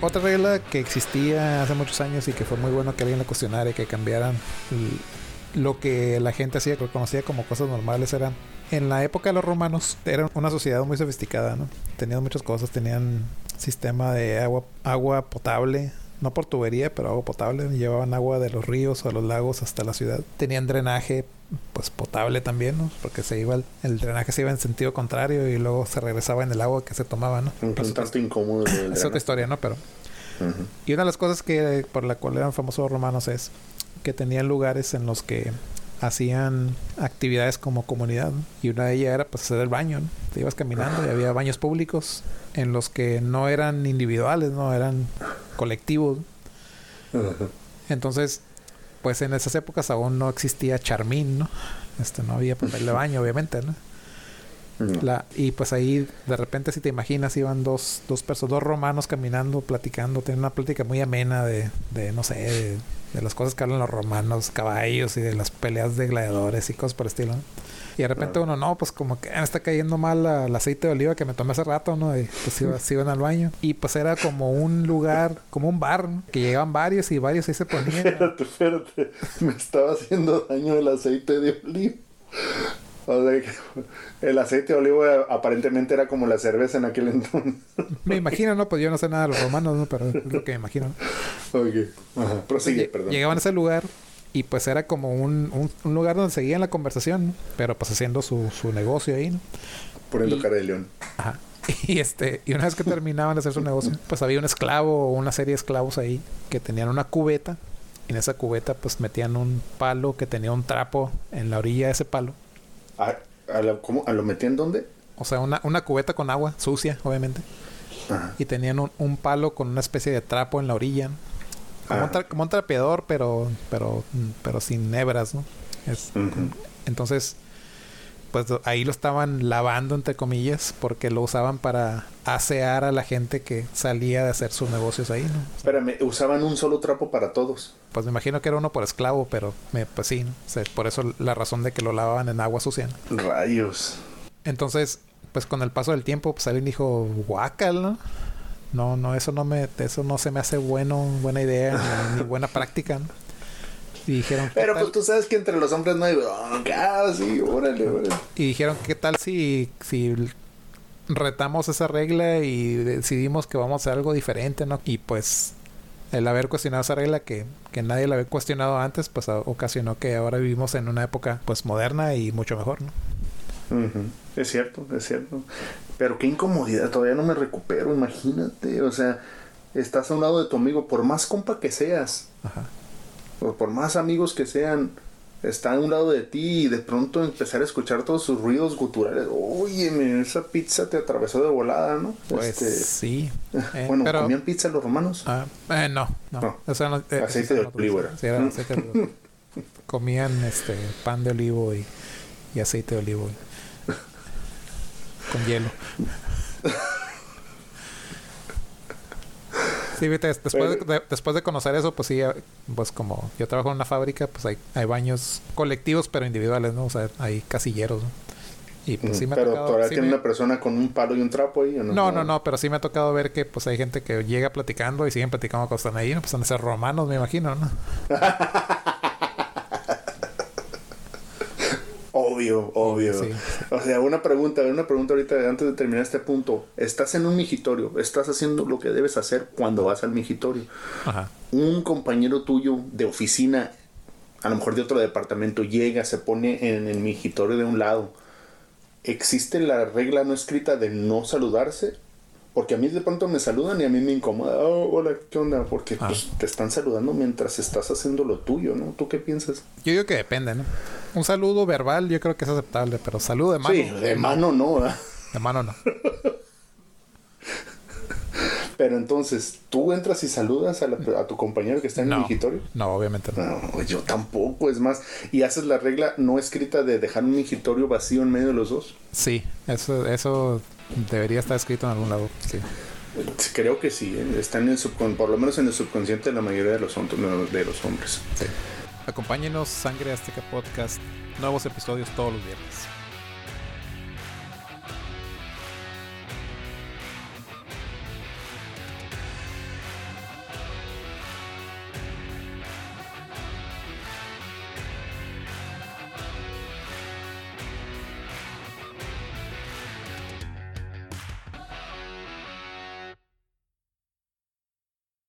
otra regla que existía hace muchos años y que fue muy bueno que alguien la cuestionara y que cambiaran lo que la gente hacía, que conocía como cosas normales, eran en la época de los romanos, eran una sociedad muy sofisticada, ¿no? Tenían muchas cosas, tenían sistema de agua, agua potable, no por tubería, pero agua potable. Llevaban agua de los ríos o los lagos hasta la ciudad. Tenían drenaje, pues potable también, ¿no? Porque se iba, el, drenaje se iba en sentido contrario y luego se regresaba en el agua que se tomaba, ¿no? Un tanto incómodo. es otra historia, ¿no? Pero. Y una de las cosas que por la cual eran famosos los romanos es que tenían lugares en los que hacían actividades como comunidad. Y una de ellas era pues hacer el baño. Te ibas caminando y había baños públicos en los que no eran individuales, no eran colectivos. Entonces, pues en esas épocas aún no existía Charmín, ¿no? Este, no había papel de baño, obviamente, ¿no? La, y pues ahí de repente si te imaginas iban dos, dos personas, dos romanos caminando, platicando, teniendo una plática muy amena de, de no sé, de, de las cosas que hablan los romanos, caballos y de las peleas de gladiadores y cosas por el estilo. Y de repente uno, no, pues como que me está cayendo mal el aceite de oliva que me tomé hace rato, ¿no? Y pues iba, iban al baño. Y pues era como un lugar, como un bar, que llegaban varios y varios ahí se ponían. Espérate, espérate. Me estaba haciendo daño el aceite de oliva. O sea, el aceite de oliva aparentemente era como la cerveza en aquel entonces. Me imagino, ¿no? Pues yo no sé nada de los romanos, ¿no? Pero es lo que me imagino. Ok. Ajá. Prosigue, perdón. Llegaban a ese lugar y pues era como un, un, lugar donde seguían la conversación, pero pues haciendo su, su negocio ahí, ¿no? Poniendo cara de león. Ajá. Y este, y una vez que terminaban de hacer su negocio, pues había un esclavo o una serie de esclavos ahí que tenían una cubeta. Y en esa cubeta pues metían un palo que tenía un trapo en la orilla de ese palo. ¿A, a, lo, ¿cómo, ¿A lo metían dónde? O sea, una, una cubeta con agua sucia, obviamente. Ajá. Y tenían un, un, palo con una especie de trapo en la orilla. Como, un, tra como un, trapeador, pero, pero, pero sin hebras, ¿no? Es, uh -huh. Entonces, pues ahí lo estaban lavando, entre comillas, porque lo usaban para asear a la gente que salía de hacer sus negocios ahí, ¿no? Espérame, ¿usaban un solo trapo para todos? Pues me imagino que era uno por esclavo, pero me, pues sí, ¿no? o sea, por eso la razón de que lo lavaban en agua sucia. ¿no? Rayos. Entonces, pues con el paso del tiempo, pues alguien dijo, guacal, ¿no? No, no, eso no me, eso no se me hace bueno, buena idea, ni, buena práctica, ¿no? Y dijeron, Pero pues tú sabes que entre los hombres no hay bronca, ah, sí, órale, órale. Y dijeron, ¿qué tal si, si retamos esa regla y decidimos que vamos a hacer algo diferente, ¿no? Y pues el haber cuestionado esa regla que, que nadie la había cuestionado antes, pues ocasionó que ahora vivimos en una época pues moderna y mucho mejor, ¿no? Uh -huh. Es cierto, es cierto. Pero qué incomodidad, todavía no me recupero, imagínate. O sea, estás a un lado de tu amigo, por más compa que seas. Ajá o por más amigos que sean, está a un lado de ti y de pronto empezar a escuchar todos sus ruidos guturales. Oye, esa pizza te atravesó de volada, ¿no? Pues este, sí. Eh, bueno, pero, ¿comían pizza los romanos? Uh, eh, no, no. no. O sea, no eh, aceite de olivo era. Sí, era aceite de olivo. Comían este pan de olivo y, y aceite de olivo. con hielo. Sí, viste, después, de, después de conocer eso, pues sí, pues como yo trabajo en una fábrica, pues hay, hay baños colectivos pero individuales, ¿no? O sea, hay casilleros, ¿no? Y pues sí me pero ha tocado, todavía sí tiene me... una persona con un palo y un trapo ahí, ¿o no? No, no, no, pero sí me ha tocado ver que pues hay gente que llega platicando y siguen platicando cuando están ahí, ¿no? Pues van a ser romanos, me imagino, ¿no? Obvio, obvio. Sí. O sea, una pregunta, una pregunta ahorita antes de terminar este punto. Estás en un migitorio, estás haciendo lo que debes hacer cuando vas al migitorio. Ajá. Un compañero tuyo de oficina, a lo mejor de otro departamento, llega, se pone en el migitorio de un lado. ¿Existe la regla no escrita de no saludarse? Porque a mí de pronto me saludan y a mí me incomoda. Oh, hola, ¿qué onda? Porque ah. pues, te están saludando mientras estás haciendo lo tuyo, ¿no? ¿Tú qué piensas? Yo digo que depende, ¿no? Un saludo verbal yo creo que es aceptable, pero saludo de mano. Sí, de mano no. De mano no. pero entonces, ¿tú entras y saludas a, la, a tu compañero que está en no, el mingitorio? No, obviamente no. No, yo tampoco, es más. ¿Y haces la regla no escrita de dejar un mingitorio vacío en medio de los dos? Sí, eso, eso debería estar escrito en algún lado, sí. Creo que sí, ¿eh? está en el subcon por lo menos en el subconsciente de la mayoría de los, de los hombres. Sí. Acompáñenos, Sangre Azteca Podcast, nuevos episodios todos los viernes.